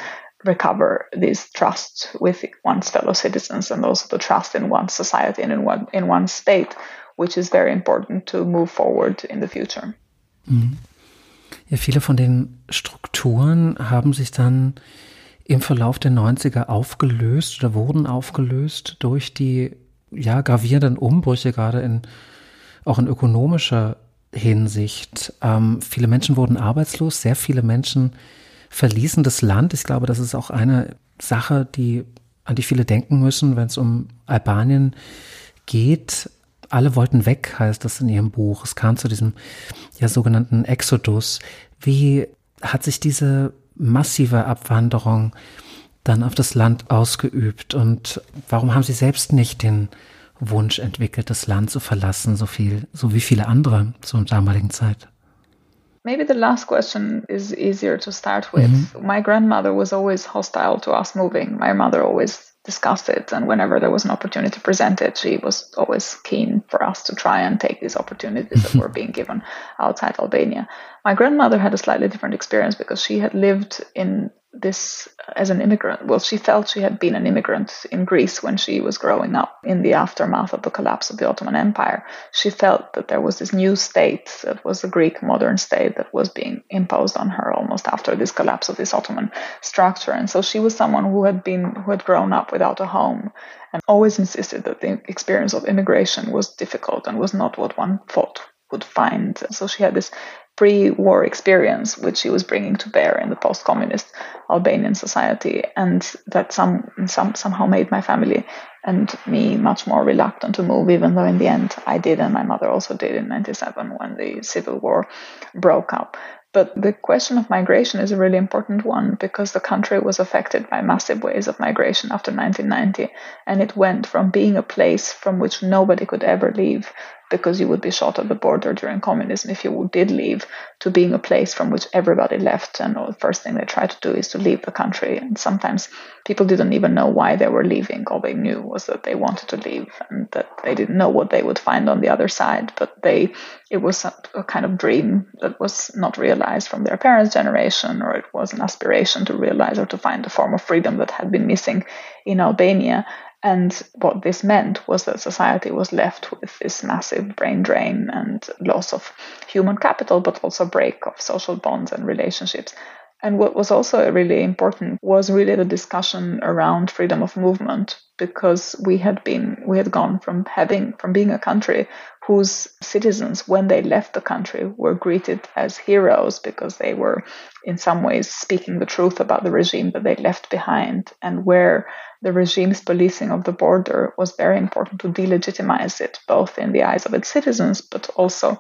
recover this trust with one's fellow citizens and also the trust in one's society and in one in one's state which is very important to move forward in the future. Mhm. Ja, viele von den Strukturen haben sich dann im Verlauf der 90er aufgelöst oder wurden aufgelöst durch die ja gravierenden Umbrüche gerade in auch in ökonomischer Hinsicht. Ähm, viele Menschen wurden arbeitslos, sehr viele Menschen verließen das Land. Ich glaube, das ist auch eine Sache, die, an die viele denken müssen, wenn es um Albanien geht. Alle wollten weg, heißt das in ihrem Buch. Es kam zu diesem ja sogenannten Exodus. Wie hat sich diese massive Abwanderung dann auf das Land ausgeübt und warum haben Sie selbst nicht den Wunsch entwickelt, das Land zu verlassen, so viel, so wie viele andere zur damaligen Zeit? Maybe the last question is easier to start with. Mm-hmm. My grandmother was always hostile to us moving. My mother always discussed it, and whenever there was an opportunity to present it, she was always keen for us to try and take these opportunities that were being given outside Albania. My grandmother had a slightly different experience because she had lived in this as an immigrant. Well, she felt she had been an immigrant in Greece when she was growing up in the aftermath of the collapse of the Ottoman Empire. She felt that there was this new state that was the Greek modern state that was being imposed on her almost after this collapse of this Ottoman structure. And so she was someone who had been who had grown up without a home and always insisted that the experience of immigration was difficult and was not what one thought would find. So she had this pre-war experience which she was bringing to bear in the post-communist Albanian society, and that some, some somehow made my family and me much more reluctant to move, even though in the end I did, and my mother also did in '97 when the civil war broke up. But the question of migration is a really important one because the country was affected by massive waves of migration after 1990, and it went from being a place from which nobody could ever leave because you would be shot at the border during communism if you did leave to being a place from which everybody left. And the first thing they tried to do is to leave the country. And sometimes people didn't even know why they were leaving. All they knew was that they wanted to leave and that they didn't know what they would find on the other side. But they, it was a, a kind of dream that was not realized from their parents' generation, or it was an aspiration to realize or to find a form of freedom that had been missing in Albania. And what this meant was that society was left with this massive brain drain and loss of human capital, but also break of social bonds and relationships. And what was also really important was really the discussion around freedom of movement, because we had been we had gone from having from being a country whose citizens, when they left the country, were greeted as heroes because they were in some ways speaking the truth about the regime that they left behind, and where the regime's policing of the border was very important to delegitimize it, both in the eyes of its citizens, but also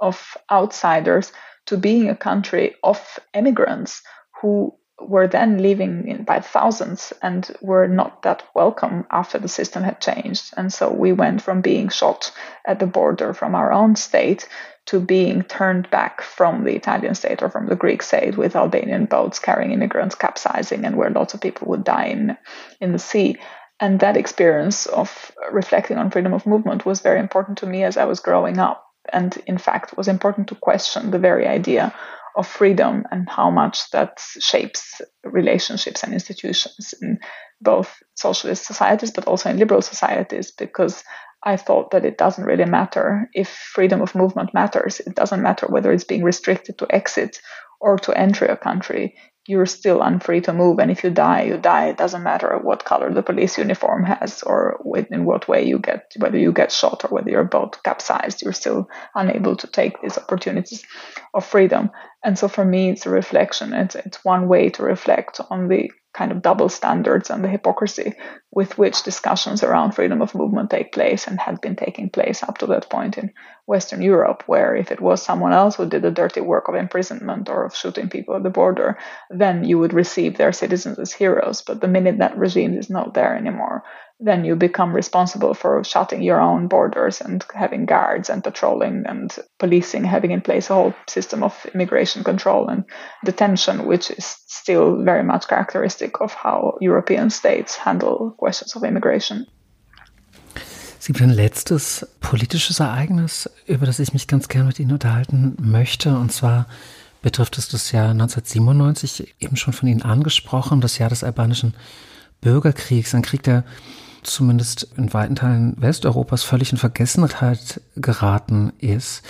of outsiders, to being a country of immigrants who were then leaving in by thousands and were not that welcome after the system had changed. And so we went from being shot at the border from our own state to being turned back from the Italian state or from the Greek state with Albanian boats carrying immigrants capsizing and where lots of people would die in, in the sea. And that experience of reflecting on freedom of movement was very important to me as I was growing up. And in fact, was important to question the very idea of freedom and how much that shapes relationships and institutions in both socialist societies but also in liberal societies because I thought that it doesn't really matter if freedom of movement matters. It doesn't matter whether it's being restricted to exit or to enter a country you're still unfree to move. And if you die, you die. It doesn't matter what color the police uniform has or in what way you get, whether you get shot or whether your boat capsized, you're still unable to take these opportunities of freedom. And so for me, it's a reflection. It's, it's one way to reflect on the kind of double standards and the hypocrisy with which discussions around freedom of movement take place and had been taking place up to that point in Western Europe, where if it was someone else who did the dirty work of imprisonment or of shooting people at the border, then you would receive their citizens as heroes. But the minute that regime is not there anymore, then you become responsible for shutting your own borders and having guards and patrolling and policing, having in place a whole system of immigration control and detention, which is still very much characteristic of how European states handle questions of immigration. Es gibt ein letztes politisches Ereignis, über das ich mich ganz gerne mit Ihnen unterhalten möchte. Und zwar betrifft es das Jahr 1997, eben schon von Ihnen angesprochen, das Jahr des albanischen Bürgerkriegs. Ein Krieg, der zumindest in weiten Teilen Westeuropas völlig in Vergessenheit geraten ist.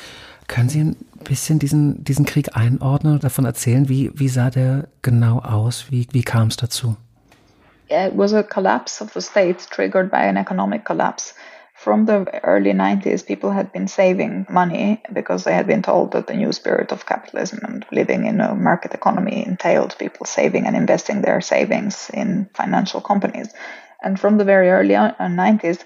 Können Sie ein bisschen diesen, diesen Krieg einordnen und davon erzählen, wie, wie sah der genau aus? Wie, wie kam es dazu? It was a collapse of the state triggered by an economic collapse. From the early 90s, people had been saving money because they had been told that the new spirit of capitalism and living in a market economy entailed people saving and investing their savings in financial companies. And from the very early 90s, uh,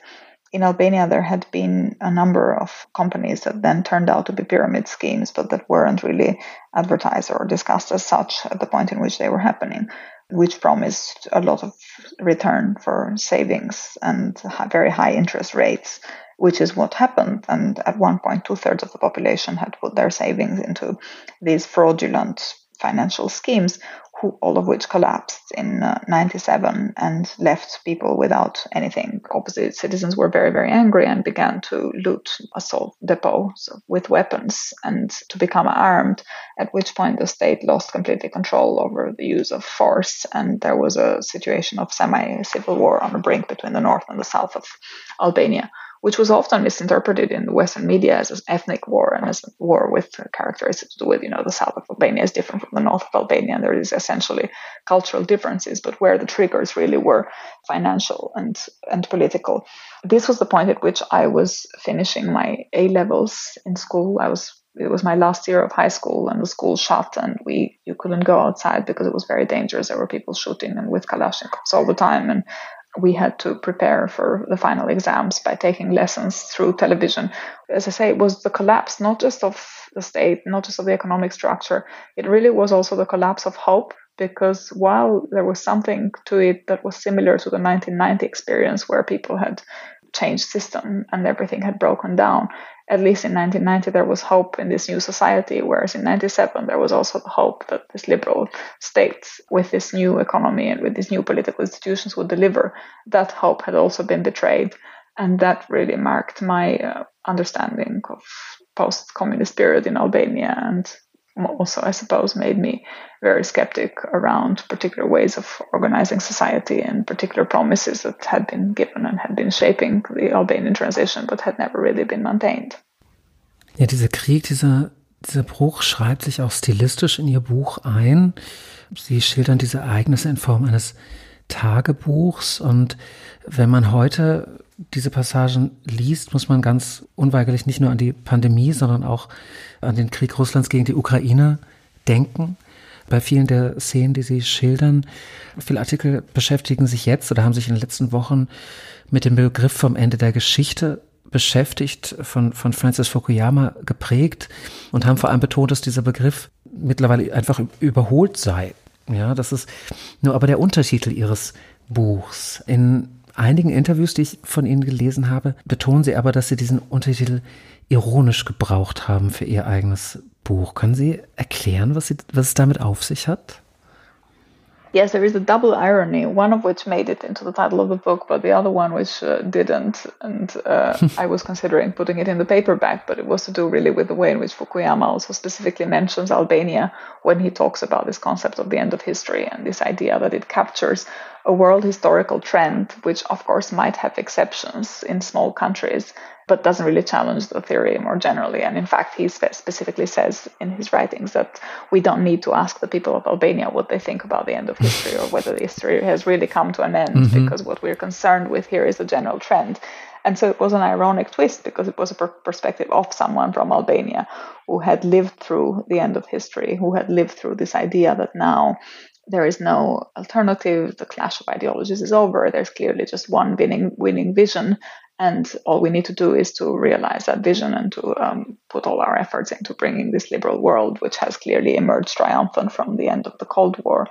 in Albania, there had been a number of companies that then turned out to be pyramid schemes, but that weren't really advertised or discussed as such at the point in which they were happening, which promised a lot of return for savings and very high interest rates, which is what happened. And at one point, two thirds of the population had put their savings into these fraudulent financial schemes, who, all of which collapsed in uh, 97 and left people without anything. Obviously, citizens were very, very angry and began to loot assault depots with weapons and to become armed, at which point the state lost completely control over the use of force. And there was a situation of semi civil war on the brink between the north and the south of Albania which was often misinterpreted in the Western media as an ethnic war and as a war with characteristics to do with, you know, the south of Albania is different from the north of Albania. And there is essentially cultural differences, but where the triggers really were financial and, and political. This was the point at which I was finishing my A levels in school. I was it was my last year of high school and the school shut and we you couldn't go outside because it was very dangerous there were people shooting and with kalashnikovs all the time and we had to prepare for the final exams by taking lessons through television. As I say, it was the collapse not just of the state, not just of the economic structure, it really was also the collapse of hope. Because while there was something to it that was similar to the 1990 experience, where people had changed system and everything had broken down. At least in 1990, there was hope in this new society, whereas in 97, there was also the hope that this liberal state, with this new economy and with these new political institutions, would deliver. That hope had also been betrayed. And that really marked my uh, understanding of post communist period in Albania and also, I suppose, made me very skeptic around particular ways of organizing society and particular promises that had been given and had been shaping the Albanian transition, but had never really been maintained. Ja, dieser Krieg, dieser, dieser Bruch schreibt sich auch stilistisch in ihr Buch ein. Sie schildern diese Ereignisse in Form eines Tagebuchs und wenn man heute diese Passagen liest, muss man ganz unweigerlich nicht nur an die Pandemie, sondern auch an den Krieg Russlands gegen die Ukraine denken. Bei vielen der Szenen, die Sie schildern, viele Artikel beschäftigen sich jetzt oder haben sich in den letzten Wochen mit dem Begriff vom Ende der Geschichte beschäftigt, von, von Francis Fukuyama geprägt und haben vor allem betont, dass dieser Begriff mittlerweile einfach überholt sei. Ja, das ist nur aber der Untertitel Ihres Buchs. In einigen Interviews, die ich von Ihnen gelesen habe, betonen Sie aber, dass Sie diesen Untertitel ironisch gebraucht haben für Ihr eigenes Buch. Können Sie erklären, was, Sie, was es damit auf sich hat? Yes, there is a double irony, one of which made it into the title of the book, but the other one which uh, didn't. And uh, [laughs] I was considering putting it in the paperback, but it was to do really with the way in which Fukuyama also specifically mentions Albania when he talks about this concept of the end of history and this idea that it captures a world historical trend, which of course might have exceptions in small countries, but doesn't really challenge the theory more generally. And in fact, he specifically says in his writings that we don't need to ask the people of Albania what they think about the end of history or whether the history has really come to an end, mm-hmm. because what we're concerned with here is the general trend. And so it was an ironic twist because it was a per- perspective of someone from Albania who had lived through the end of history, who had lived through this idea that now there is no alternative. The clash of ideologies is over. There's clearly just one winning winning vision, and all we need to do is to realize that vision and to um, put all our efforts into bringing this liberal world, which has clearly emerged triumphant from the end of the Cold War.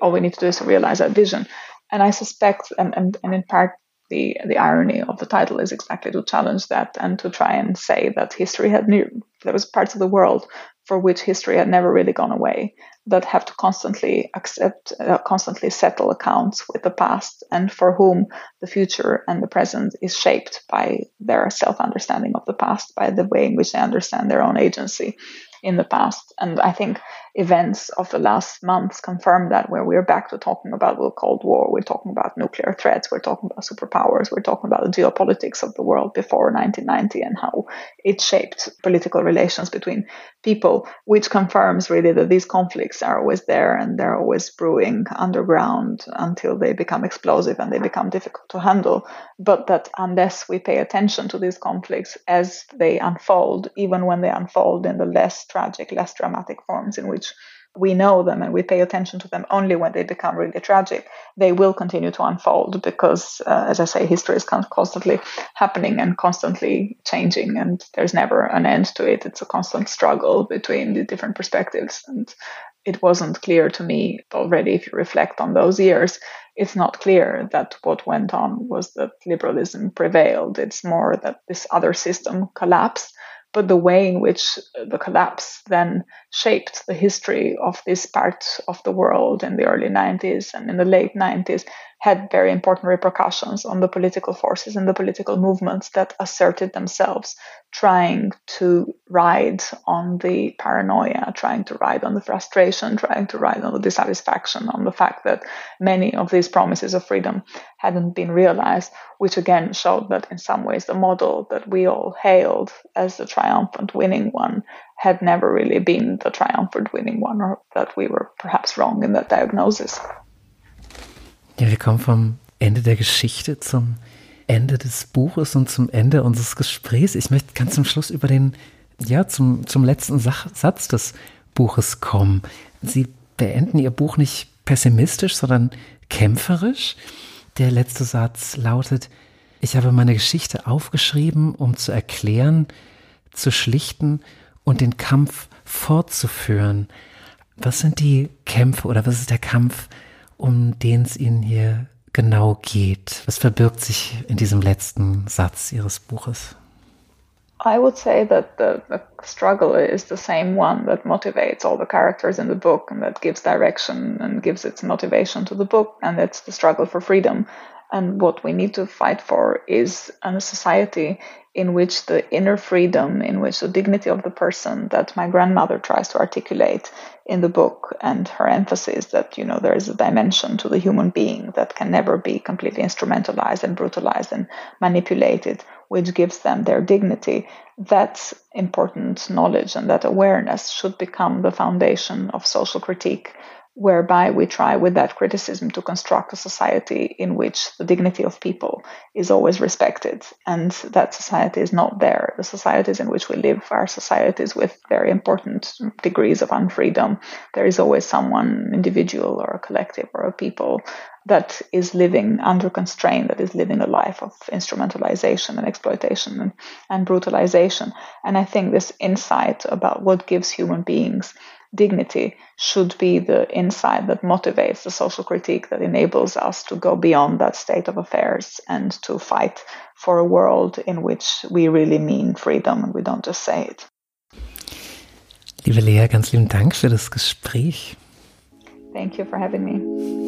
All we need to do is to realize that vision. And I suspect, and, and, and in part, the the irony of the title is exactly to challenge that and to try and say that history had new there was parts of the world for which history had never really gone away that have to constantly accept, uh, constantly settle accounts with the past, and for whom the future and the present is shaped by their self understanding of the past, by the way in which they understand their own agency in the past. And I think events of the last months confirm that where we're back to talking about the Cold War, we're talking about nuclear threats, we're talking about superpowers, we're talking about the geopolitics of the world before 1990 and how it shaped political relations between people, which confirms really that these conflicts are always there and they're always brewing underground until they become explosive and they become difficult to handle. But that unless we pay attention to these conflicts as they unfold, even when they unfold in the less tragic, less dramatic forms in which we know them and we pay attention to them only when they become really tragic, they will continue to unfold because, uh, as I say, history is constantly happening and constantly changing, and there's never an end to it. It's a constant struggle between the different perspectives. And it wasn't clear to me already, if you reflect on those years, it's not clear that what went on was that liberalism prevailed. It's more that this other system collapsed but the way in which the collapse then shaped the history of this part of the world in the early 90s and in the late 90s had very important repercussions on the political forces and the political movements that asserted themselves, trying to ride on the paranoia, trying to ride on the frustration, trying to ride on the dissatisfaction, on the fact that many of these promises of freedom hadn't been realized, which again showed that in some ways the model that we all hailed as the triumphant winning one had never really been the triumphant winning one, or that we were perhaps wrong in that diagnosis. Ja, wir kommen vom Ende der Geschichte zum Ende des Buches und zum Ende unseres Gesprächs. Ich möchte ganz zum Schluss über den, ja, zum, zum letzten Sach Satz des Buches kommen. Sie beenden Ihr Buch nicht pessimistisch, sondern kämpferisch. Der letzte Satz lautet, ich habe meine Geschichte aufgeschrieben, um zu erklären, zu schlichten und den Kampf fortzuführen. Was sind die Kämpfe oder was ist der Kampf, um den es Ihnen hier genau geht? Was verbirgt sich in diesem letzten Satz Ihres Buches? I would say that the, the, struggle is the same one that motivates all the characters in the book and that gives direction and gives its motivation to the book, and that's the struggle for freedom. And what we need to fight for is a society in which the inner freedom, in which the dignity of the person that my grandmother tries to articulate in the book, and her emphasis that, you know, there is a dimension to the human being that can never be completely instrumentalized and brutalized and manipulated, which gives them their dignity. That important knowledge and that awareness should become the foundation of social critique whereby we try with that criticism to construct a society in which the dignity of people is always respected and that society is not there. The societies in which we live are societies with very important degrees of unfreedom. There is always someone individual or a collective or a people that is living under constraint that is living a life of instrumentalization and exploitation and, and brutalization. And i think this insight about what gives human beings dignity should be the insight that motivates the social critique that enables us to go beyond that state of affairs and to fight for a world in which we really mean freedom and we don't just say it. Liebe Lea, ganz lieben Dank für das Gespräch. Thank you for having me.